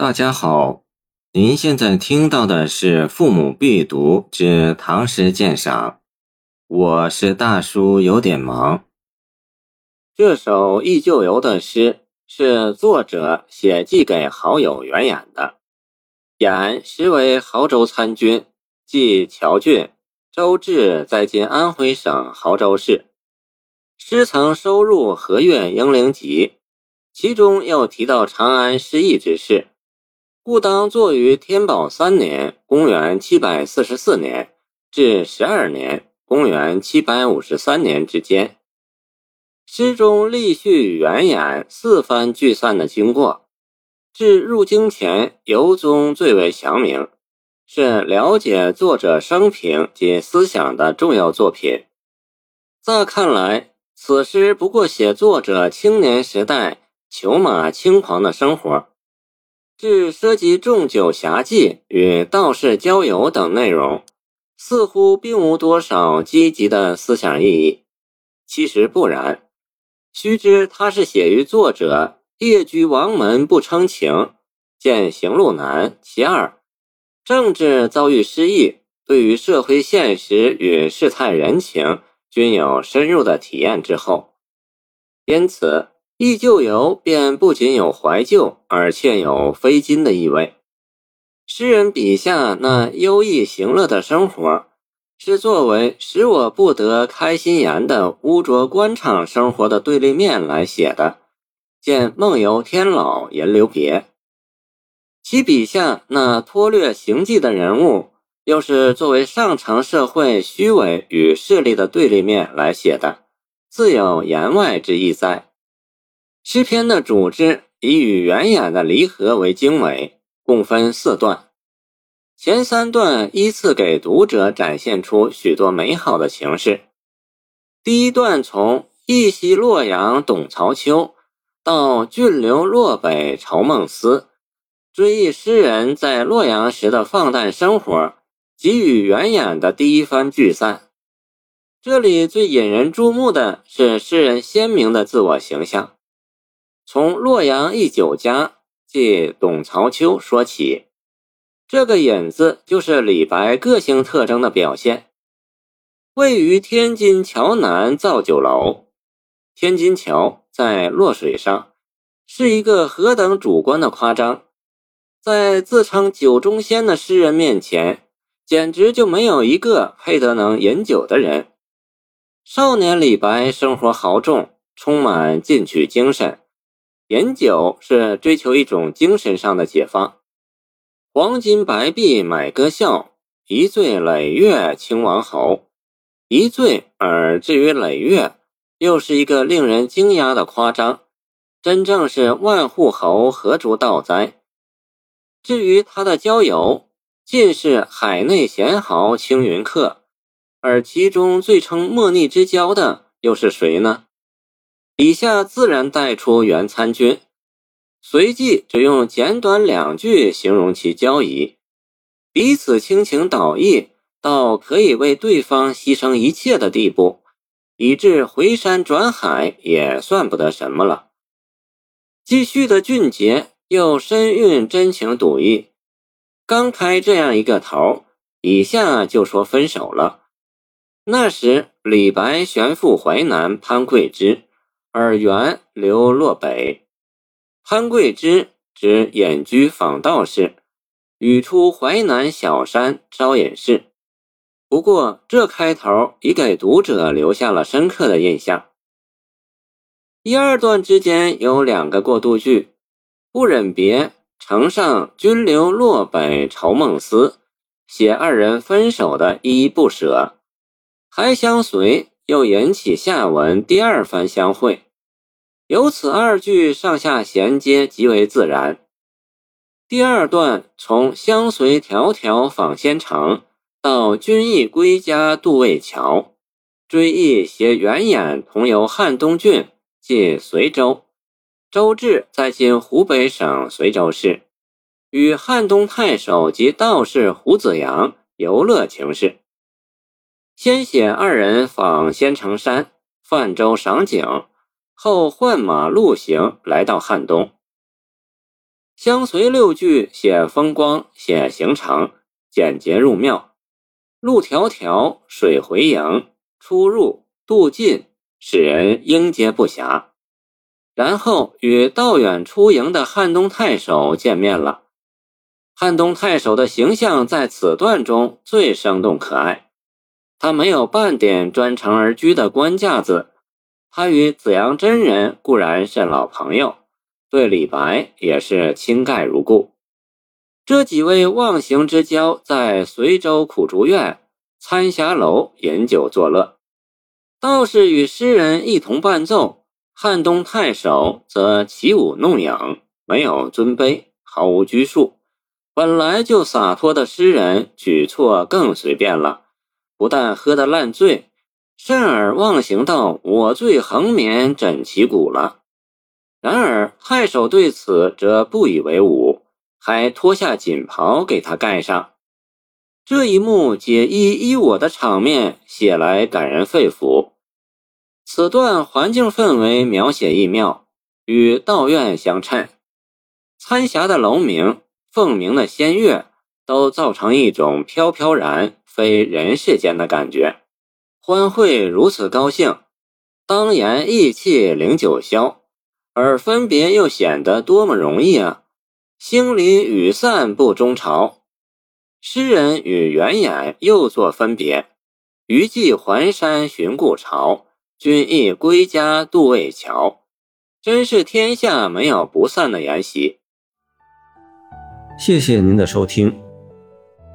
大家好，您现在听到的是《父母必读之唐诗鉴赏》，我是大叔，有点忙。这首忆旧游的诗是作者写寄给好友袁衍的。衍实为亳州参军，即谯郡。周至在今安徽省亳州市。诗曾收入《和岳英灵集》，其中又提到长安失意之事。故当作于天宝三年（公元744年）至十二年（公元753年）之间。诗中历叙原演四番聚散的经过，至入京前游踪最为详明，是了解作者生平及思想的重要作品。乍看来，此诗不过写作者青年时代裘马轻狂的生活。至涉及重酒侠妓与道士交友等内容，似乎并无多少积极的思想意义。其实不然，须知它是写于作者夜居王门不称情，见行路难。其二，政治遭遇失意，对于社会现实与世态人情均有深入的体验之后，因此。忆旧游便不仅有怀旧，而且有非金的意味。诗人笔下那优逸行乐的生活，是作为使我不得开心颜的污浊官场生活的对立面来写的。见《梦游天姥吟留别》，其笔下那脱略行迹的人物，又是作为上层社会虚伪与势力的对立面来写的，自有言外之意在。诗篇的组织以与原衍的离合为经纬，共分四段。前三段依次给读者展现出许多美好的情事。第一段从忆昔洛阳董曹丘到郡留洛北愁梦思，追忆诗人在洛阳时的放诞生活，及与原衍的第一番聚散。这里最引人注目的是诗人鲜明的自我形象。从洛阳一酒家，借董曹丘说起，这个引子就是李白个性特征的表现。位于天津桥南造酒楼，天津桥在洛水上，是一个何等主观的夸张，在自称酒中仙的诗人面前，简直就没有一个配得能饮酒的人。少年李白生活豪纵，充满进取精神。饮酒是追求一种精神上的解放。黄金白璧买歌笑，一醉累月清王侯。一醉而至于累月，又是一个令人惊讶的夸张。真正是万户侯何足道哉？至于他的交友，尽是海内贤豪青云客，而其中最称莫逆之交的又是谁呢？以下自然带出原参军，随即只用简短两句形容其交谊，彼此倾情倒意，到可以为对方牺牲一切的地步，以致回山转海也算不得什么了。继续的俊杰又深蕴真情笃意，刚开这样一个头，以下就说分手了。那时李白旋赴淮南潘桂枝。而原流落北，潘桂枝指隐居访道士，语出淮南小山招隐士。不过这开头已给读者留下了深刻的印象。一二段之间有两个过渡句，不忍别，呈上君留洛北愁梦思，写二人分手的依依不舍，还相随，又引起下文第二番相会。由此二句上下衔接极为自然。第二段从相随迢迢访仙城到君意归家渡渭桥，追忆携原衍同游汉东郡，即随州。周至在今湖北省随州市，与汉东太守及道士胡子阳游乐情事。先写二人访仙城山，泛舟赏景。后换马陆行来到汉东。相随六句写风光，写行程，简洁入妙。路迢迢，水回营，出入渡尽，使人应接不暇。然后与道远出营的汉东太守见面了。汉东太守的形象在此段中最生动可爱，他没有半点专程而居的官架子。他与子阳真人固然是老朋友，对李白也是倾盖如故。这几位忘形之交在随州苦竹院、参霞楼饮酒作乐，道士与诗人一同伴奏，汉东太守则起舞弄影，没有尊卑，毫无拘束。本来就洒脱的诗人，举措更随便了，不但喝得烂醉，甚而忘形道我醉横眠枕其骨了。然而太守对此则不以为忤，还脱下锦袍给他盖上。这一幕解衣依我的场面写来感人肺腑。此段环境氛围描写亦妙，与道院相称。参霞的楼名。凤鸣的仙乐，都造成一种飘飘然非人世间的感觉。欢会如此高兴，当言意气凌九霄，而分别又显得多么容易啊！星离雨散不终朝，诗人与原眼又作分别。余寄还山寻故巢，君亦归家渡渭桥。真是天下没有不散的筵席。谢谢您的收听，